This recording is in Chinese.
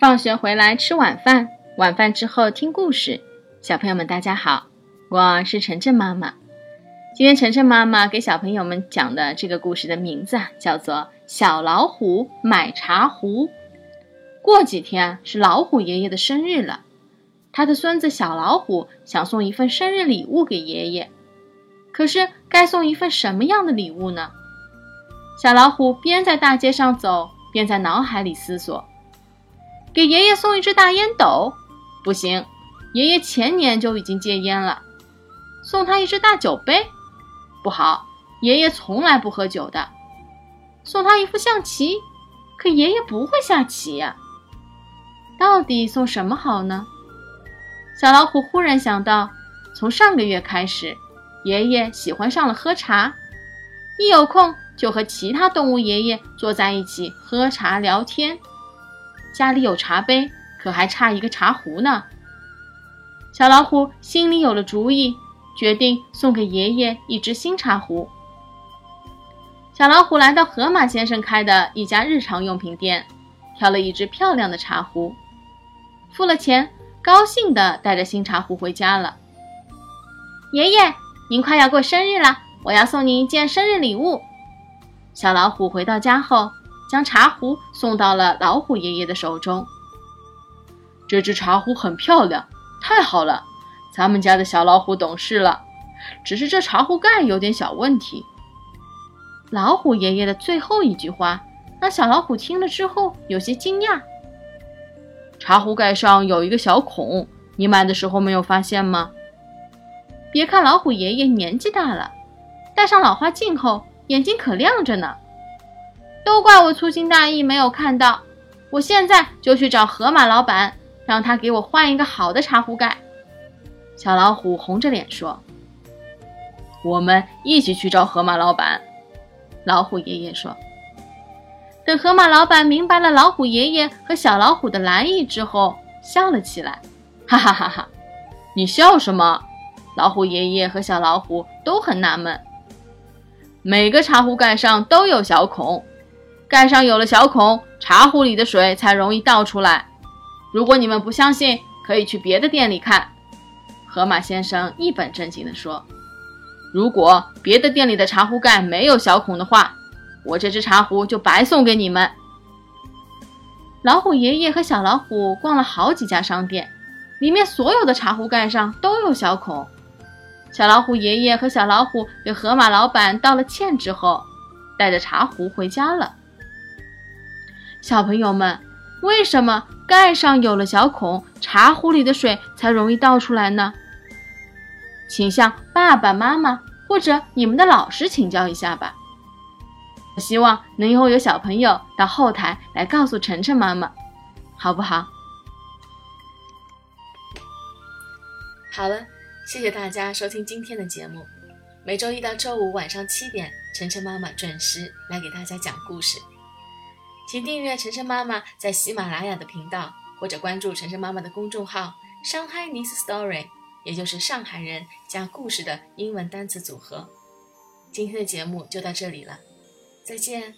放学回来吃晚饭，晚饭之后听故事。小朋友们，大家好，我是晨晨妈妈。今天晨晨妈妈给小朋友们讲的这个故事的名字叫做《小老虎买茶壶》。过几天是老虎爷爷的生日了，他的孙子小老虎想送一份生日礼物给爷爷，可是该送一份什么样的礼物呢？小老虎边在大街上走，边在脑海里思索。给爷爷送一只大烟斗，不行，爷爷前年就已经戒烟了。送他一只大酒杯，不好，爷爷从来不喝酒的。送他一副象棋，可爷爷不会下棋呀。到底送什么好呢？小老虎忽然想到，从上个月开始，爷爷喜欢上了喝茶，一有空就和其他动物爷爷坐在一起喝茶聊天。家里有茶杯，可还差一个茶壶呢。小老虎心里有了主意，决定送给爷爷一只新茶壶。小老虎来到河马先生开的一家日常用品店，挑了一只漂亮的茶壶，付了钱，高兴地带着新茶壶回家了。爷爷，您快要过生日了，我要送您一件生日礼物。小老虎回到家后。将茶壶送到了老虎爷爷的手中。这只茶壶很漂亮，太好了！咱们家的小老虎懂事了，只是这茶壶盖有点小问题。老虎爷爷的最后一句话让小老虎听了之后有些惊讶。茶壶盖上有一个小孔，你买的时候没有发现吗？别看老虎爷爷年纪大了，戴上老花镜后眼睛可亮着呢。都怪我粗心大意，没有看到。我现在就去找河马老板，让他给我换一个好的茶壶盖。小老虎红着脸说：“我们一起去找河马老板。”老虎爷爷说：“等河马老板明白了老虎爷爷和小老虎的来意之后，笑了起来，哈哈哈哈！你笑什么？”老虎爷爷和小老虎都很纳闷。每个茶壶盖上都有小孔。盖上有了小孔，茶壶里的水才容易倒出来。如果你们不相信，可以去别的店里看。河马先生一本正经地说：“如果别的店里的茶壶盖没有小孔的话，我这只茶壶就白送给你们。”老虎爷爷和小老虎逛了好几家商店，里面所有的茶壶盖上都有小孔。小老虎爷爷和小老虎给河马老板道了歉之后，带着茶壶回家了。小朋友们，为什么盖上有了小孔，茶壶里的水才容易倒出来呢？请向爸爸妈妈或者你们的老师请教一下吧。我希望能以后有小朋友到后台来告诉晨晨妈妈，好不好？好了，谢谢大家收听今天的节目。每周一到周五晚上七点，晨晨妈妈准时来给大家讲故事。请订阅晨晨妈妈在喜马拉雅的频道，或者关注晨晨妈妈的公众号“上海 Nice Story”，也就是上海人加故事的英文单词组合。今天的节目就到这里了，再见。